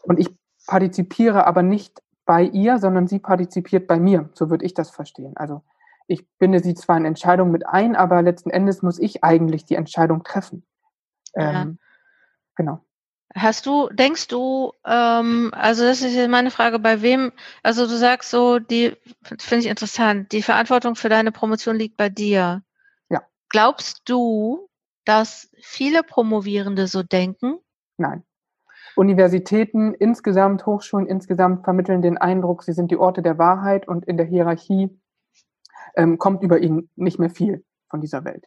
[SPEAKER 2] und ich partizipiere aber nicht bei ihr, sondern sie partizipiert bei mir. So würde ich das verstehen. Also ich binde sie zwar in Entscheidungen mit ein, aber letzten Endes muss ich eigentlich die Entscheidung treffen. Ähm, ja. Genau.
[SPEAKER 1] Hast du, denkst du, ähm, also das ist jetzt meine Frage, bei wem, also du sagst so, die, finde ich interessant, die Verantwortung für deine Promotion liegt bei dir. Glaubst du, dass viele Promovierende so denken?
[SPEAKER 2] Nein. Universitäten insgesamt, Hochschulen insgesamt vermitteln den Eindruck, sie sind die Orte der Wahrheit und in der Hierarchie ähm, kommt über ihnen nicht mehr viel von dieser Welt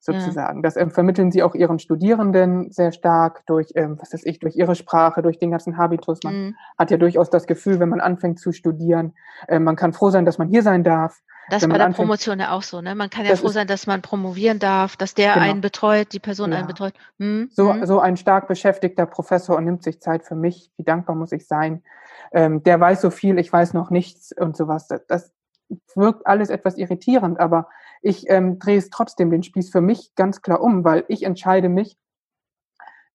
[SPEAKER 2] sozusagen. Ja. Das ähm, vermitteln sie auch ihren Studierenden sehr stark durch, ähm, was weiß ich, durch ihre Sprache, durch den ganzen Habitus. Man mhm. hat ja durchaus das Gefühl, wenn man anfängt zu studieren, äh, man kann froh sein, dass man hier sein darf.
[SPEAKER 1] Das ist bei der anfängt, Promotion ja auch so, ne? Man kann ja froh sein, dass man promovieren darf, dass der genau. einen betreut, die Person ja. einen betreut.
[SPEAKER 2] Hm? So, hm? so ein stark beschäftigter Professor und nimmt sich Zeit für mich. Wie dankbar muss ich sein? Ähm, der weiß so viel, ich weiß noch nichts und sowas. Das, das wirkt alles etwas irritierend, aber ich ähm, drehe es trotzdem den Spieß für mich ganz klar um, weil ich entscheide mich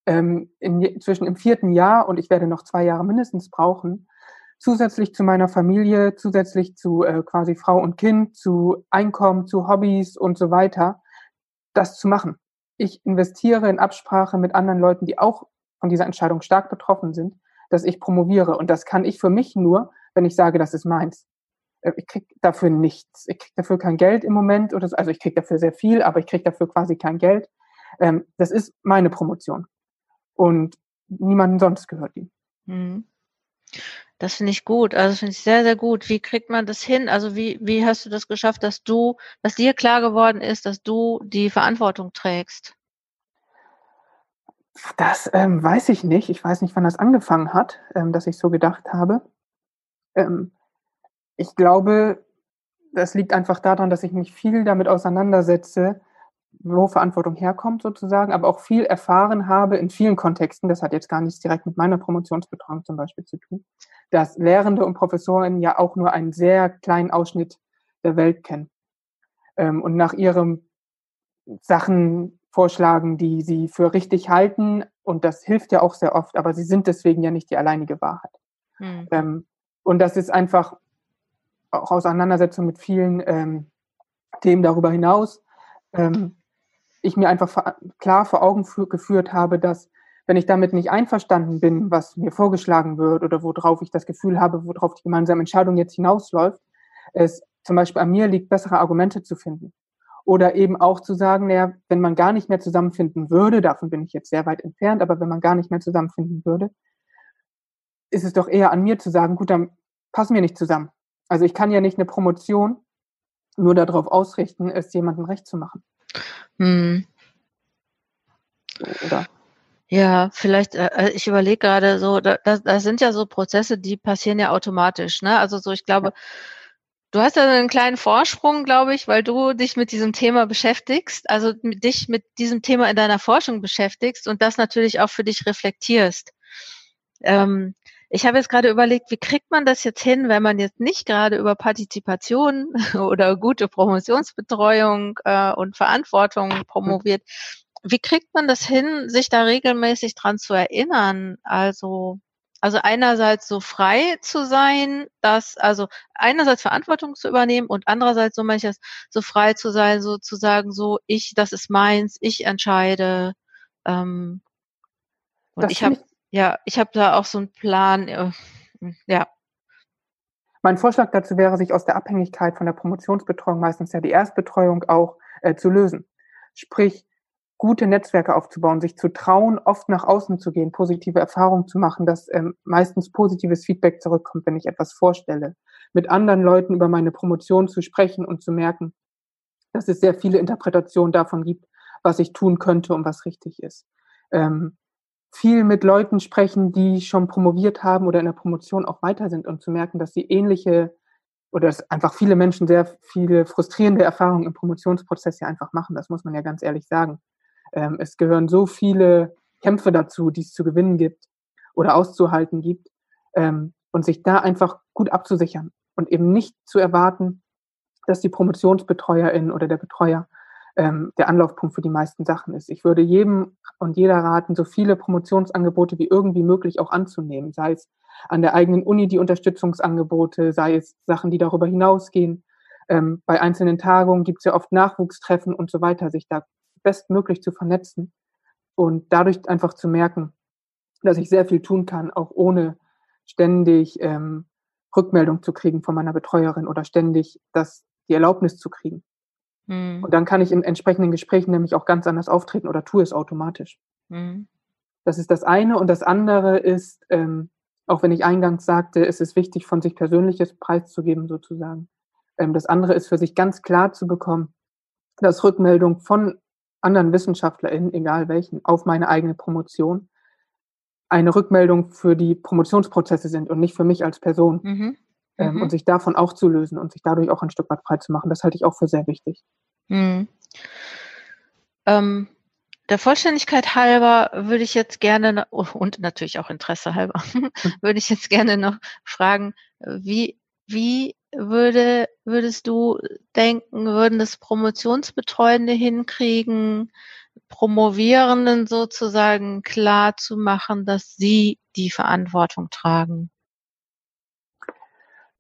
[SPEAKER 2] ähm, in, zwischen im vierten Jahr und ich werde noch zwei Jahre mindestens brauchen, zusätzlich zu meiner Familie, zusätzlich zu äh, quasi Frau und Kind, zu Einkommen, zu Hobbys und so weiter, das zu machen. Ich investiere in Absprache mit anderen Leuten, die auch von dieser Entscheidung stark betroffen sind, dass ich promoviere. Und das kann ich für mich nur, wenn ich sage, das ist meins. Äh, ich kriege dafür nichts. Ich kriege dafür kein Geld im Moment. Oder so. Also ich kriege dafür sehr viel, aber ich kriege dafür quasi kein Geld. Ähm, das ist meine Promotion. Und niemanden sonst gehört die. Hm.
[SPEAKER 1] Das finde ich gut. Also finde ich sehr, sehr gut. Wie kriegt man das hin? Also wie, wie hast du das geschafft, dass du, dass dir klar geworden ist, dass du die Verantwortung trägst?
[SPEAKER 2] Das ähm, weiß ich nicht. Ich weiß nicht, wann das angefangen hat, ähm, dass ich so gedacht habe. Ähm, ich glaube, das liegt einfach daran, dass ich mich viel damit auseinandersetze, wo Verantwortung herkommt sozusagen, aber auch viel erfahren habe in vielen Kontexten, das hat jetzt gar nichts direkt mit meiner Promotionsbetreuung zum Beispiel zu tun, dass Lehrende und Professoren ja auch nur einen sehr kleinen Ausschnitt der Welt kennen ähm, und nach ihrem Sachen vorschlagen, die sie für richtig halten und das hilft ja auch sehr oft, aber sie sind deswegen ja nicht die alleinige Wahrheit. Mhm. Ähm, und das ist einfach auch Auseinandersetzung mit vielen ähm, Themen darüber hinaus, ähm, ich mir einfach klar vor Augen geführt habe, dass wenn ich damit nicht einverstanden bin, was mir vorgeschlagen wird oder worauf ich das Gefühl habe, worauf die gemeinsame Entscheidung jetzt hinausläuft, es zum Beispiel an mir liegt, bessere Argumente zu finden. Oder eben auch zu sagen, naja, wenn man gar nicht mehr zusammenfinden würde, davon bin ich jetzt sehr weit entfernt, aber wenn man gar nicht mehr zusammenfinden würde, ist es doch eher an mir zu sagen, gut, dann passen wir nicht zusammen. Also ich kann ja nicht eine Promotion nur darauf ausrichten, es jemandem recht zu machen. Hm.
[SPEAKER 1] Oder? Ja, vielleicht, äh, äh ich überlege gerade so, da, das, das sind ja so Prozesse, die passieren ja automatisch. Ne? Also so, ich glaube, ja. du hast ja einen kleinen Vorsprung, glaube ich, weil du dich mit diesem Thema beschäftigst, also mit, dich mit diesem Thema in deiner Forschung beschäftigst und das natürlich auch für dich reflektierst. Ähm, ich habe jetzt gerade überlegt, wie kriegt man das jetzt hin, wenn man jetzt nicht gerade über Partizipation oder gute Promotionsbetreuung äh, und Verantwortung promoviert. Wie kriegt man das hin, sich da regelmäßig dran zu erinnern? Also, also einerseits so frei zu sein, dass, also einerseits Verantwortung zu übernehmen und andererseits so manches so frei zu sein, sozusagen so, ich, das ist meins, ich entscheide. Ähm, und das ich habe ja, ich habe da auch so einen Plan, äh, ja.
[SPEAKER 2] Mein Vorschlag dazu wäre, sich aus der Abhängigkeit von der Promotionsbetreuung, meistens ja die Erstbetreuung auch, äh, zu lösen. Sprich, gute Netzwerke aufzubauen, sich zu trauen, oft nach außen zu gehen, positive Erfahrungen zu machen, dass ähm, meistens positives Feedback zurückkommt, wenn ich etwas vorstelle, mit anderen Leuten über meine Promotion zu sprechen und zu merken, dass es sehr viele Interpretationen davon gibt, was ich tun könnte und was richtig ist. Ähm, viel mit Leuten sprechen, die schon promoviert haben oder in der Promotion auch weiter sind und zu merken, dass sie ähnliche oder dass einfach viele Menschen sehr viele frustrierende Erfahrungen im Promotionsprozess ja einfach machen. Das muss man ja ganz ehrlich sagen. Ähm, es gehören so viele Kämpfe dazu, die es zu gewinnen gibt oder auszuhalten gibt ähm, und sich da einfach gut abzusichern und eben nicht zu erwarten, dass die Promotionsbetreuerin oder der Betreuer ähm, der Anlaufpunkt für die meisten Sachen ist. Ich würde jedem und jeder raten, so viele Promotionsangebote wie irgendwie möglich auch anzunehmen, sei es an der eigenen Uni die Unterstützungsangebote, sei es Sachen, die darüber hinausgehen. Ähm, bei einzelnen Tagungen gibt es ja oft Nachwuchstreffen und so weiter, sich da bestmöglich zu vernetzen und dadurch einfach zu merken, dass ich sehr viel tun kann, auch ohne ständig ähm, Rückmeldung zu kriegen von meiner Betreuerin oder ständig das, die Erlaubnis zu kriegen. Mhm. Und dann kann ich in entsprechenden Gesprächen nämlich auch ganz anders auftreten oder tue es automatisch. Mhm. Das ist das eine. Und das andere ist, ähm, auch wenn ich eingangs sagte, es ist wichtig, von sich Persönliches preiszugeben, sozusagen. Ähm, das andere ist für sich ganz klar zu bekommen, dass Rückmeldung von anderen WissenschaftlerInnen, egal welchen, auf meine eigene Promotion eine Rückmeldung für die Promotionsprozesse sind und nicht für mich als Person. Mhm ähm, mhm. und sich davon auch zu lösen und sich dadurch auch ein Stück weit frei zu machen. Das halte ich auch für sehr wichtig. Mhm.
[SPEAKER 1] Ähm, der Vollständigkeit halber würde ich jetzt gerne, und natürlich auch Interesse halber, würde ich jetzt gerne noch fragen, wie, wie würde, würdest du denken, würden das Promotionsbetreuende hinkriegen, Promovierenden sozusagen klar zu machen, dass sie die Verantwortung tragen?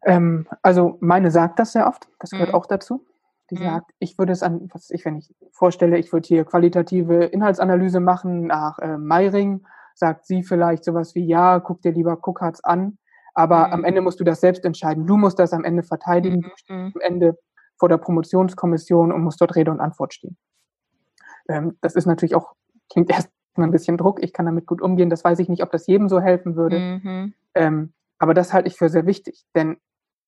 [SPEAKER 2] Ähm, also meine sagt das sehr oft, das gehört mhm. auch dazu. Die mhm. sagt, ich würde es an, was ich, wenn ich vorstelle, ich würde hier qualitative Inhaltsanalyse machen nach äh, Meiring, sagt sie vielleicht sowas wie, ja, guck dir lieber Cookharts an, aber mhm. am Ende musst du das selbst entscheiden. Du musst das am Ende verteidigen, mhm. du stehst am Ende vor der Promotionskommission und musst dort Rede und Antwort stehen. Ähm, das ist natürlich auch, klingt erstmal ein bisschen Druck, ich kann damit gut umgehen, das weiß ich nicht, ob das jedem so helfen würde. Mhm. Ähm, aber das halte ich für sehr wichtig, denn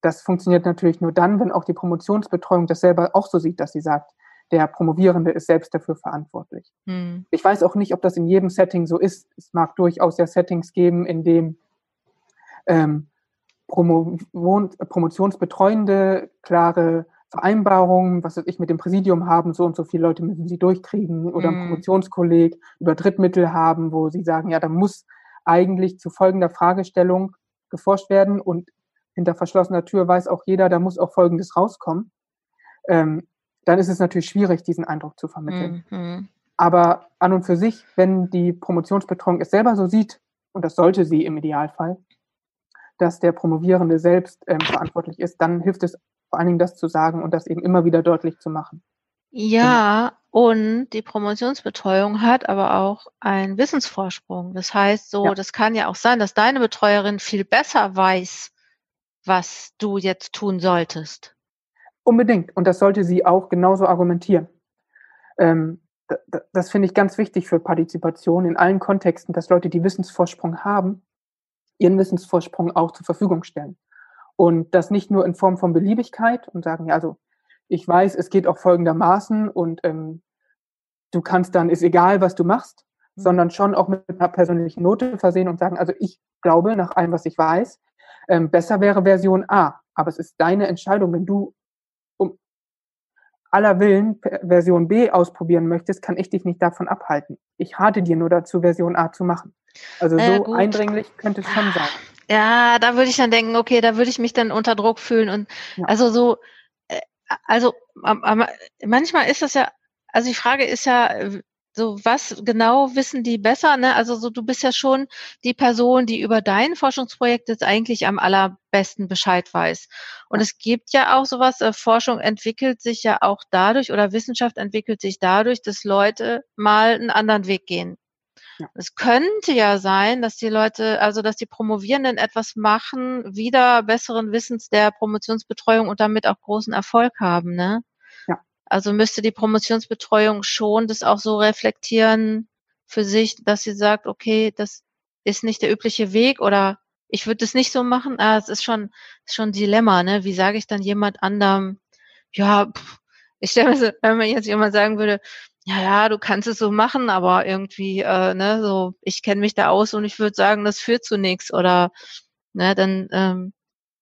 [SPEAKER 2] das funktioniert natürlich nur dann, wenn auch die Promotionsbetreuung das selber auch so sieht, dass sie sagt, der Promovierende ist selbst dafür verantwortlich. Hm. Ich weiß auch nicht, ob das in jedem Setting so ist. Es mag durchaus ja Settings geben, in dem ähm, Promo Promotionsbetreuende klare Vereinbarungen, was weiß ich, mit dem Präsidium haben, so und so viele Leute müssen sie durchkriegen oder hm. ein Promotionskolleg über Drittmittel haben, wo sie sagen, ja, da muss eigentlich zu folgender Fragestellung geforscht werden und hinter verschlossener Tür weiß auch jeder, da muss auch Folgendes rauskommen, ähm, dann ist es natürlich schwierig, diesen Eindruck zu vermitteln. Mhm. Aber an und für sich, wenn die Promotionsbetreuung es selber so sieht, und das sollte sie im Idealfall, dass der Promovierende selbst ähm, verantwortlich ist, dann hilft es vor allen Dingen, das zu sagen und das eben immer wieder deutlich zu machen.
[SPEAKER 1] Ja, Und die Promotionsbetreuung hat aber auch einen Wissensvorsprung. Das heißt, so, ja. das kann ja auch sein, dass deine Betreuerin viel besser weiß, was du jetzt tun solltest.
[SPEAKER 2] Unbedingt. Und das sollte sie auch genauso argumentieren. Ähm, das finde ich ganz wichtig für Partizipation in allen Kontexten, dass Leute, die Wissensvorsprung haben, ihren Wissensvorsprung auch zur Verfügung stellen. Und das nicht nur in Form von Beliebigkeit und sagen, ja, also ich weiß, es geht auch folgendermaßen und ähm, du kannst dann, ist egal, was du machst, mhm. sondern schon auch mit einer persönlichen Note versehen und sagen, also ich glaube, nach allem, was ich weiß, ähm, besser wäre Version A. Aber es ist deine Entscheidung, wenn du um aller Willen Version B ausprobieren möchtest, kann ich dich nicht davon abhalten. Ich rate dir nur dazu, Version A zu machen. Also so äh, eindringlich könnte es schon sein.
[SPEAKER 1] Ja, da würde ich dann denken, okay, da würde ich mich dann unter Druck fühlen und ja. also so, äh, also manchmal ist das ja, also die Frage ist ja, so was genau wissen die besser, ne? Also so du bist ja schon die Person, die über dein Forschungsprojekt jetzt eigentlich am allerbesten Bescheid weiß. Und es gibt ja auch sowas, äh, Forschung entwickelt sich ja auch dadurch oder Wissenschaft entwickelt sich dadurch, dass Leute mal einen anderen Weg gehen. Ja. Es könnte ja sein, dass die Leute, also dass die Promovierenden etwas machen, wieder besseren Wissens der Promotionsbetreuung und damit auch großen Erfolg haben, ne? Also müsste die Promotionsbetreuung schon das auch so reflektieren für sich, dass sie sagt, okay, das ist nicht der übliche Weg oder ich würde das nicht so machen. Ah, es ist schon, schon ein Dilemma, ne? Wie sage ich dann jemand anderem, ja, pff, ich stelle mir so, wenn mir jetzt jemand sagen würde, ja, ja, du kannst es so machen, aber irgendwie, äh, ne, so, ich kenne mich da aus und ich würde sagen, das führt zu nichts oder, ne, dann, ähm,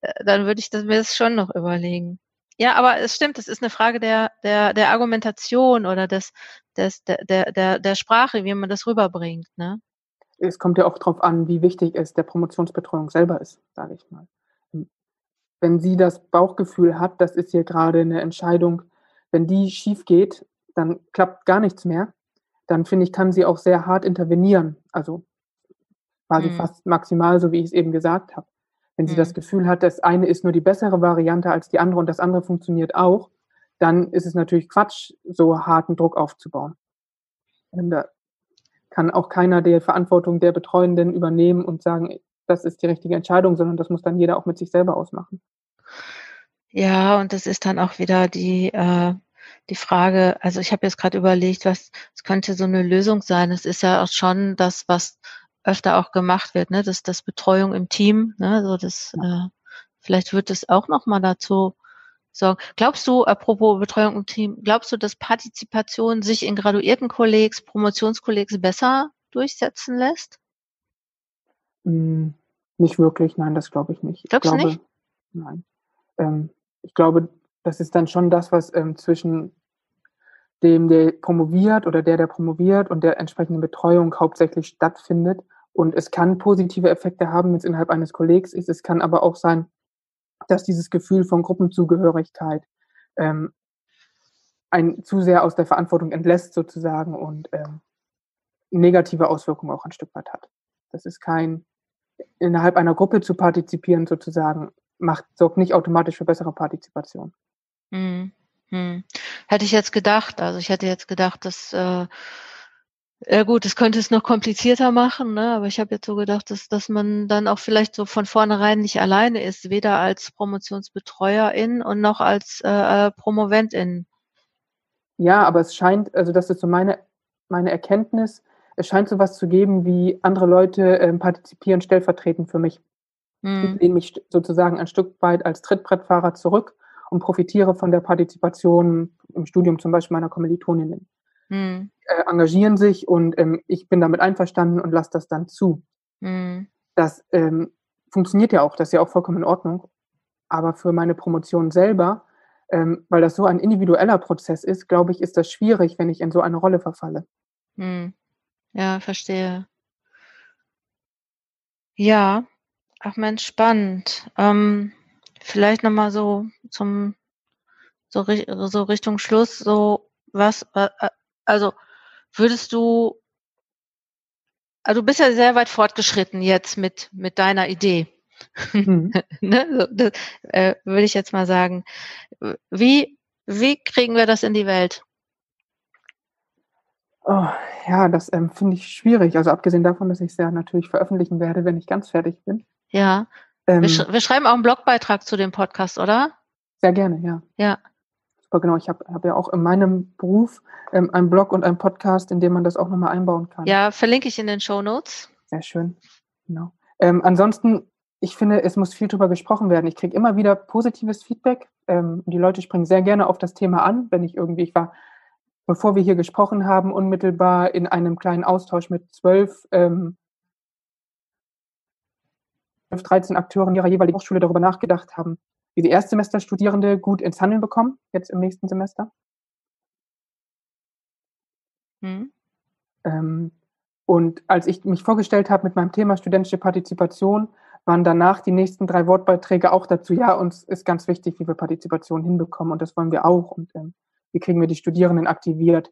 [SPEAKER 1] äh, dann würde ich das, mir das schon noch überlegen. Ja, aber es stimmt, es ist eine Frage der, der, der Argumentation oder des, des, der, der, der, Sprache, wie man das rüberbringt, ne?
[SPEAKER 2] Es kommt ja auch darauf an, wie wichtig es der Promotionsbetreuung selber ist, sage ich mal. Wenn sie das Bauchgefühl hat, das ist hier gerade eine Entscheidung, wenn die schief geht, dann klappt gar nichts mehr, dann finde ich, kann sie auch sehr hart intervenieren. Also quasi mhm. fast maximal, so wie ich es eben gesagt habe. Wenn sie mhm. das Gefühl hat, das eine ist nur die bessere Variante als die andere und das andere funktioniert auch, dann ist es natürlich Quatsch, so harten Druck aufzubauen. Da kann auch keiner die Verantwortung der Betreuenden übernehmen und sagen, das ist die richtige Entscheidung, sondern das muss dann jeder auch mit sich selber ausmachen.
[SPEAKER 1] Ja, und das ist dann auch wieder die, äh, die Frage, also ich habe jetzt gerade überlegt, was es könnte so eine Lösung sein. Es ist ja auch schon das, was öfter auch gemacht wird, ne? Das, das Betreuung im Team, ne? So das, äh, vielleicht wird es auch nochmal dazu sorgen. Glaubst du, apropos Betreuung im Team, glaubst du, dass Partizipation sich in graduierten Kollegs, Promotionskollegs besser durchsetzen lässt?
[SPEAKER 2] Hm, nicht wirklich, nein, das glaube ich nicht.
[SPEAKER 1] Glaubst
[SPEAKER 2] ich
[SPEAKER 1] glaube, du nicht?
[SPEAKER 2] Nein. Ähm, ich glaube, das ist dann schon das, was ähm, zwischen dem, der promoviert oder der, der promoviert und der entsprechenden Betreuung hauptsächlich stattfindet. Und es kann positive Effekte haben, wenn es innerhalb eines Kollegs ist. Es kann aber auch sein, dass dieses Gefühl von Gruppenzugehörigkeit ähm, ein zu sehr aus der Verantwortung entlässt sozusagen und ähm, negative Auswirkungen auch ein Stück weit hat. Das ist kein, innerhalb einer Gruppe zu partizipieren sozusagen, macht, sorgt nicht automatisch für bessere Partizipation.
[SPEAKER 1] Hm. Hm. Hätte ich jetzt gedacht. Also ich hätte jetzt gedacht, dass äh, ja gut, es könnte es noch komplizierter machen, ne? aber ich habe jetzt so gedacht, dass, dass man dann auch vielleicht so von vornherein nicht alleine ist, weder als Promotionsbetreuerin und noch als äh, äh, Promoventin.
[SPEAKER 2] Ja, aber es scheint, also das ist so meine, meine Erkenntnis, es scheint so was zu geben, wie andere Leute äh, partizipieren stellvertretend für mich. Hm. Ich lehne mich sozusagen ein Stück weit als Trittbrettfahrer zurück und profitiere von der Partizipation im Studium zum Beispiel meiner Kommilitoninnen. Mhm. Äh, engagieren sich und ähm, ich bin damit einverstanden und lasse das dann zu. Mhm. Das ähm, funktioniert ja auch, das ist ja auch vollkommen in Ordnung. Aber für meine Promotion selber, ähm, weil das so ein individueller Prozess ist, glaube ich, ist das schwierig, wenn ich in so eine Rolle verfalle.
[SPEAKER 1] Mhm. Ja, verstehe. Ja, ach Mensch, spannend. Ähm, vielleicht nochmal so zum, so, so Richtung Schluss, so was, äh, also würdest du, also du bist ja sehr weit fortgeschritten jetzt mit, mit deiner Idee. Mhm. ne? so, das, äh, würde ich jetzt mal sagen. Wie, wie kriegen wir das in die Welt?
[SPEAKER 2] Oh, ja, das ähm, finde ich schwierig. Also abgesehen davon, dass ich es ja natürlich veröffentlichen werde, wenn ich ganz fertig bin.
[SPEAKER 1] Ja. Ähm, wir, sch wir, schreiben auch einen Blogbeitrag zu dem Podcast, oder?
[SPEAKER 2] Sehr gerne, ja.
[SPEAKER 1] Ja.
[SPEAKER 2] Super, genau. Ich habe hab ja auch in meinem Beruf ähm, einen Blog und einen Podcast, in dem man das auch nochmal einbauen kann.
[SPEAKER 1] Ja, verlinke ich in den Show Notes.
[SPEAKER 2] Sehr schön. Genau. Ähm, ansonsten, ich finde, es muss viel darüber gesprochen werden. Ich kriege immer wieder positives Feedback. Ähm, die Leute springen sehr gerne auf das Thema an, wenn ich irgendwie, ich war bevor wir hier gesprochen haben, unmittelbar in einem kleinen Austausch mit zwölf, ähm, 13 Akteuren ihrer jeweiligen Hochschule darüber nachgedacht haben, wie die Erstsemesterstudierende gut ins Handeln bekommen, jetzt im nächsten Semester. Mhm. Ähm, und als ich mich vorgestellt habe mit meinem Thema studentische Partizipation, waren danach die nächsten drei Wortbeiträge auch dazu, ja, uns ist ganz wichtig, wie wir Partizipation hinbekommen und das wollen wir auch. Und ähm, wie kriegen wir die Studierenden aktiviert.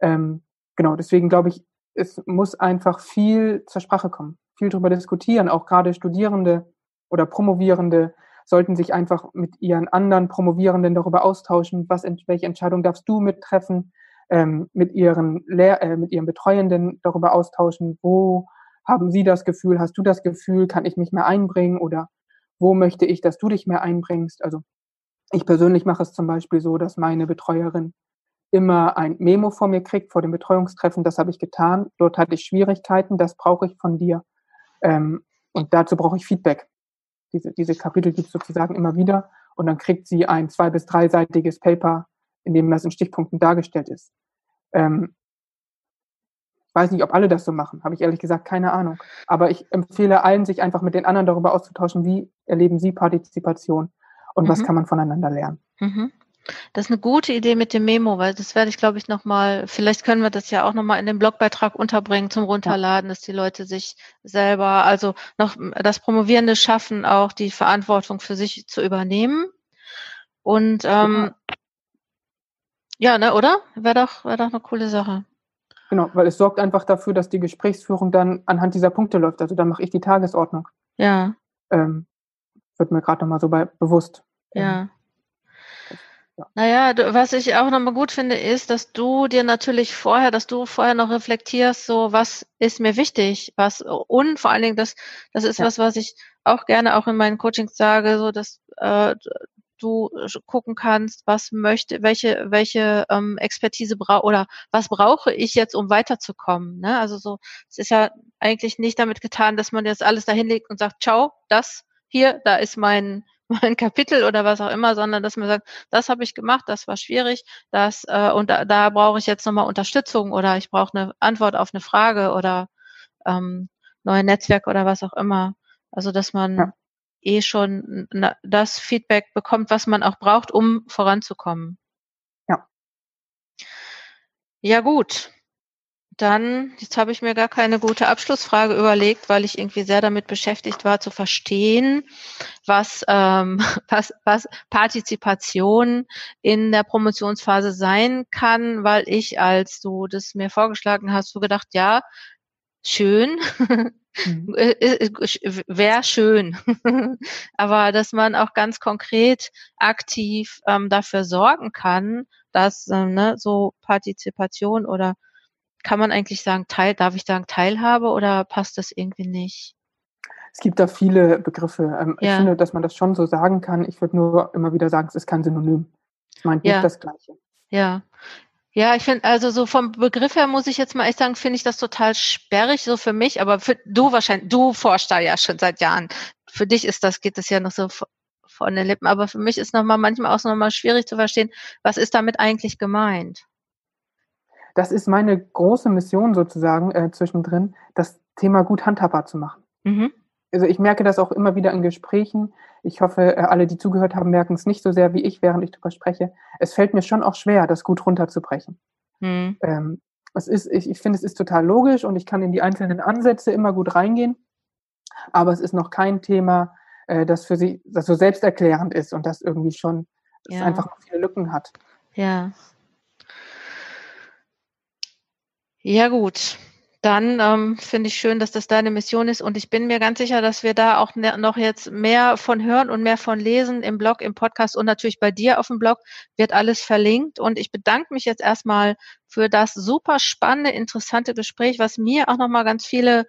[SPEAKER 2] Ähm, genau, deswegen glaube ich, es muss einfach viel zur Sprache kommen, viel darüber diskutieren. Auch gerade Studierende oder Promovierende sollten sich einfach mit ihren anderen Promovierenden darüber austauschen, was, welche Entscheidung darfst du mittreffen, ähm, mit ihren Lehr äh, mit ihren Betreuenden darüber austauschen, wo haben sie das Gefühl, hast du das Gefühl, kann ich mich mehr einbringen oder wo möchte ich, dass du dich mehr einbringst? Also ich persönlich mache es zum Beispiel so, dass meine Betreuerin immer ein Memo vor mir kriegt vor dem Betreuungstreffen. Das habe ich getan. Dort hatte ich Schwierigkeiten. Das brauche ich von dir. Ähm, und dazu brauche ich Feedback. Diese, diese Kapitel gibt es sozusagen immer wieder. Und dann kriegt sie ein zwei- bis dreiseitiges Paper, in dem das in Stichpunkten dargestellt ist. Ähm, ich weiß nicht, ob alle das so machen. Habe ich ehrlich gesagt keine Ahnung. Aber ich empfehle allen, sich einfach mit den anderen darüber auszutauschen, wie erleben sie Partizipation und mhm. was kann man voneinander lernen.
[SPEAKER 1] Mhm. Das ist eine gute Idee mit dem Memo, weil das werde ich, glaube ich, nochmal, vielleicht können wir das ja auch nochmal in den Blogbeitrag unterbringen zum Runterladen, dass die Leute sich selber, also noch das Promovierende schaffen, auch die Verantwortung für sich zu übernehmen. Und ähm, ja. ja, ne, oder? Wäre doch, wäre doch eine coole Sache.
[SPEAKER 2] Genau, weil es sorgt einfach dafür, dass die Gesprächsführung dann anhand dieser Punkte läuft. Also dann mache ich die Tagesordnung.
[SPEAKER 1] Ja.
[SPEAKER 2] Ähm, wird mir gerade nochmal so bei, bewusst.
[SPEAKER 1] Ja. Ja. Naja, du, was ich auch nochmal gut finde, ist, dass du dir natürlich vorher, dass du vorher noch reflektierst, so was ist mir wichtig, was und vor allen Dingen, das, das ist ja. was, was ich auch gerne auch in meinen Coachings sage, so dass äh, du gucken kannst, was möchte, welche, welche ähm, Expertise brauche oder was brauche ich jetzt, um weiterzukommen. Ne? Also so, es ist ja eigentlich nicht damit getan, dass man jetzt alles dahin legt und sagt, ciao, das hier, da ist mein mein Kapitel oder was auch immer, sondern dass man sagt, das habe ich gemacht, das war schwierig, das äh, und da, da brauche ich jetzt nochmal Unterstützung oder ich brauche eine Antwort auf eine Frage oder ähm, neue Netzwerk oder was auch immer. Also dass man ja. eh schon das Feedback bekommt, was man auch braucht, um voranzukommen.
[SPEAKER 2] Ja.
[SPEAKER 1] Ja gut. Dann, jetzt habe ich mir gar keine gute Abschlussfrage überlegt, weil ich irgendwie sehr damit beschäftigt war zu verstehen, was, ähm, was, was Partizipation in der Promotionsphase sein kann, weil ich, als du das mir vorgeschlagen hast, so gedacht, ja, schön, mhm. Äh, äh, wäre schön, aber dass man auch ganz konkret aktiv ähm, dafür sorgen kann, dass ähm, ne, so Partizipation oder kann man eigentlich sagen, Teil, darf ich sagen Teilhabe oder passt das irgendwie nicht?
[SPEAKER 2] Es gibt da viele Begriffe. Ähm, ja. Ich finde, dass man das schon so sagen kann. Ich würde nur immer wieder sagen, es ist kein Synonym. Es meint ja. nicht das Gleiche.
[SPEAKER 1] Ja. Ja, ich finde, also so vom Begriff her muss ich jetzt mal echt sagen, finde ich das total sperrig, so für mich, aber für du wahrscheinlich, du forschst da ja schon seit Jahren. Für dich ist das, geht das ja noch so von den Lippen, aber für mich ist nochmal manchmal auch nochmal schwierig zu verstehen, was ist damit eigentlich gemeint?
[SPEAKER 2] Das ist meine große Mission sozusagen äh, zwischendrin, das Thema gut handhabbar zu machen. Mhm. Also ich merke das auch immer wieder in Gesprächen. Ich hoffe, äh, alle, die zugehört haben, merken es nicht so sehr wie ich, während ich darüber spreche. Es fällt mir schon auch schwer, das gut runterzubrechen. Mhm. Ähm, es ist, ich, ich finde, es ist total logisch und ich kann in die einzelnen Ansätze immer gut reingehen. Aber es ist noch kein Thema, äh, das für sie, das so selbsterklärend ist und das irgendwie schon, ja. einfach noch viele Lücken hat.
[SPEAKER 1] Ja, Ja gut, dann ähm, finde ich schön, dass das deine Mission ist. Und ich bin mir ganz sicher, dass wir da auch ne, noch jetzt mehr von hören und mehr von lesen im Blog, im Podcast und natürlich bei dir auf dem Blog wird alles verlinkt. Und ich bedanke mich jetzt erstmal für das super spannende, interessante Gespräch, was mir auch nochmal ganz viele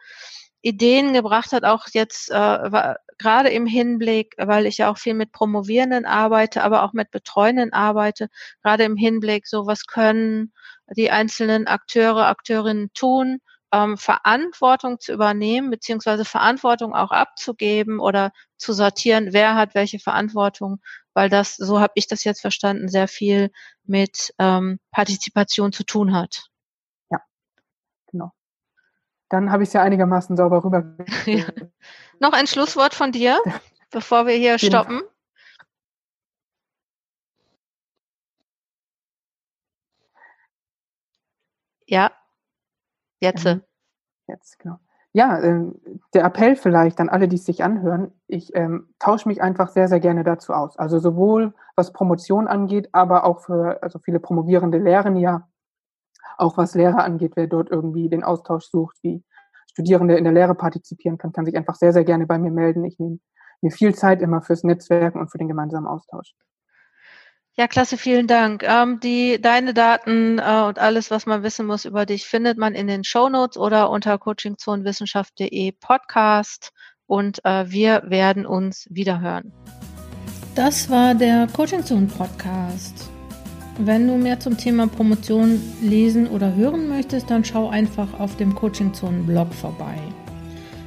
[SPEAKER 1] Ideen gebracht hat, auch jetzt äh, gerade im Hinblick, weil ich ja auch viel mit Promovierenden arbeite, aber auch mit Betreuenden arbeite, gerade im Hinblick, so was können die einzelnen Akteure, Akteurinnen tun, ähm, Verantwortung zu übernehmen, beziehungsweise Verantwortung auch abzugeben oder zu sortieren, wer hat welche Verantwortung, weil das, so habe ich das jetzt verstanden, sehr viel mit ähm, Partizipation zu tun hat.
[SPEAKER 2] Dann habe ich es ja einigermaßen sauber rüber. ja.
[SPEAKER 1] Noch ein Schlusswort von dir, bevor wir hier stoppen. Ja, jetzt.
[SPEAKER 2] Ähm, jetzt, genau. Ja, äh, der Appell vielleicht an alle, die es sich anhören, ich ähm, tausche mich einfach sehr, sehr gerne dazu aus. Also sowohl was Promotion angeht, aber auch für, also viele Promovierende lehren ja, auch was Lehrer angeht, wer dort irgendwie den Austausch sucht, wie Studierende in der Lehre partizipieren kann, kann sich einfach sehr, sehr gerne bei mir melden. Ich nehme mir viel Zeit immer fürs Netzwerken und für den gemeinsamen Austausch.
[SPEAKER 1] Ja, klasse, vielen Dank. Ähm, die, deine Daten äh, und alles, was man wissen muss über dich, findet man in den Show Notes oder unter coachingzonenwissenschaft.de Podcast und äh, wir werden uns wiederhören. Das war der Coaching Zone Podcast. Wenn du mehr zum Thema Promotion lesen oder hören möchtest, dann schau einfach auf dem Coaching Zone Blog vorbei.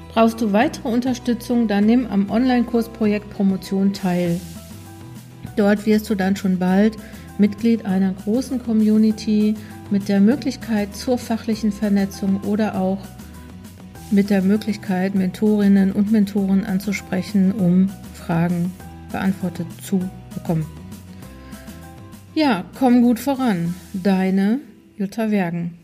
[SPEAKER 1] Brauchst du weitere Unterstützung, dann nimm am Online-Kursprojekt Promotion teil. Dort wirst du dann schon bald Mitglied einer großen Community mit der Möglichkeit zur fachlichen Vernetzung oder auch mit der Möglichkeit, Mentorinnen und Mentoren anzusprechen, um Fragen beantwortet zu bekommen. Ja, komm gut voran. Deine Jutta Wergen.